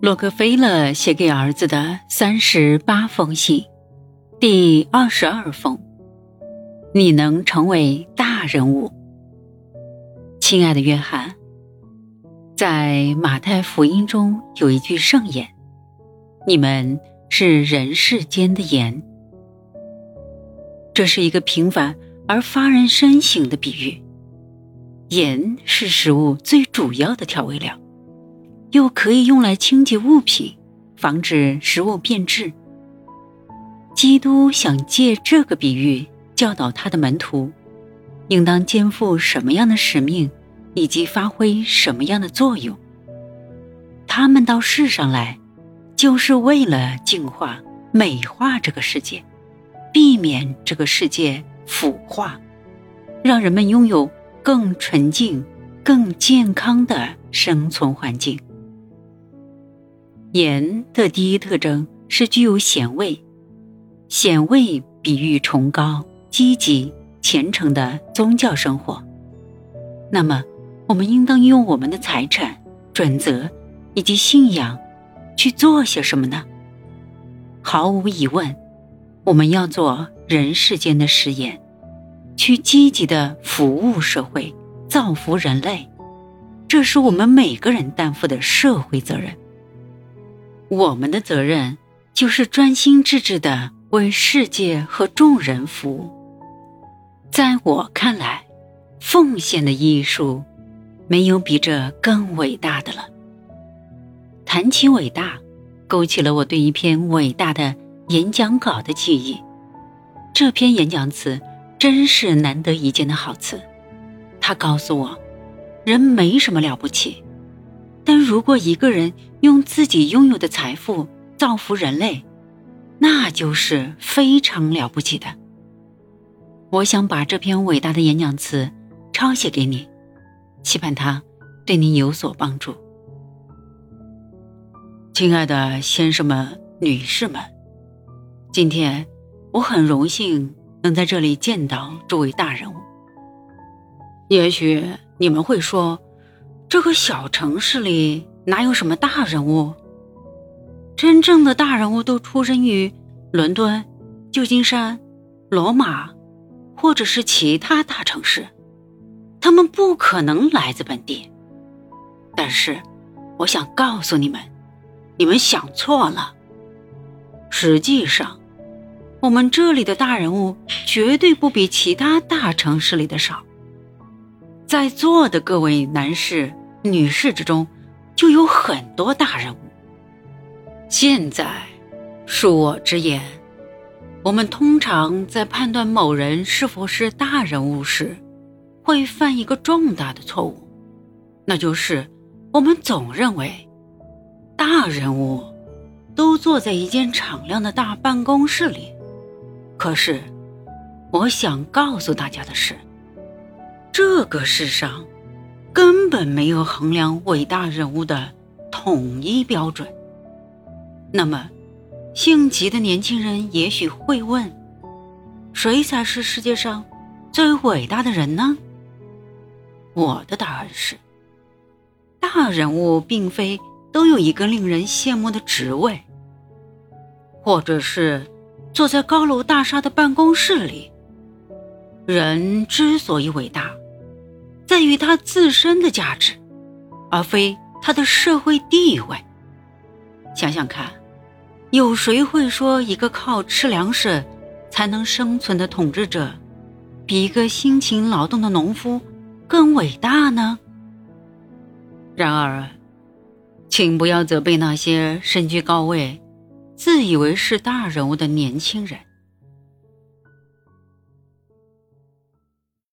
洛克菲勒写给儿子的三十八封信，第二十二封：你能成为大人物，亲爱的约翰。在马太福音中有一句圣言：“你们是人世间的盐。”这是一个平凡而发人深省的比喻。盐是食物最主要的调味料。又可以用来清洁物品，防止食物变质。基督想借这个比喻教导他的门徒，应当肩负什么样的使命，以及发挥什么样的作用。他们到世上来，就是为了净化、美化这个世界，避免这个世界腐化，让人们拥有更纯净、更健康的生存环境。盐的第一特征是具有咸味，咸味比喻崇高、积极、虔诚的宗教生活。那么，我们应当用我们的财产、准则以及信仰去做些什么呢？毫无疑问，我们要做人世间的实验，去积极的服务社会、造福人类，这是我们每个人担负的社会责任。我们的责任就是专心致志的为世界和众人服务。在我看来，奉献的艺术没有比这更伟大的了。谈起伟大，勾起了我对一篇伟大的演讲稿的记忆。这篇演讲词真是难得一见的好词。它告诉我，人没什么了不起。但如果一个人用自己拥有的财富造福人类，那就是非常了不起的。我想把这篇伟大的演讲词抄写给你，期盼它对你有所帮助。亲爱的先生们、女士们，今天我很荣幸能在这里见到诸位大人物。也许你们会说。这个小城市里哪有什么大人物？真正的大人物都出生于伦敦、旧金山、罗马，或者是其他大城市，他们不可能来自本地。但是，我想告诉你们，你们想错了。实际上，我们这里的大人物绝对不比其他大城市里的少。在座的各位男士。女士之中，就有很多大人物。现在，恕我直言，我们通常在判断某人是否是大人物时，会犯一个重大的错误，那就是我们总认为，大人物都坐在一间敞亮的大办公室里。可是，我想告诉大家的是，这个世上。根本没有衡量伟大人物的统一标准。那么，性急的年轻人也许会问：谁才是世界上最伟大的人呢？我的答案是：大人物并非都有一个令人羡慕的职位，或者是坐在高楼大厦的办公室里。人之所以伟大。在于他自身的价值，而非他的社会地位。想想看，有谁会说一个靠吃粮食才能生存的统治者，比一个辛勤劳动的农夫更伟大呢？然而，请不要责备那些身居高位、自以为是大人物的年轻人。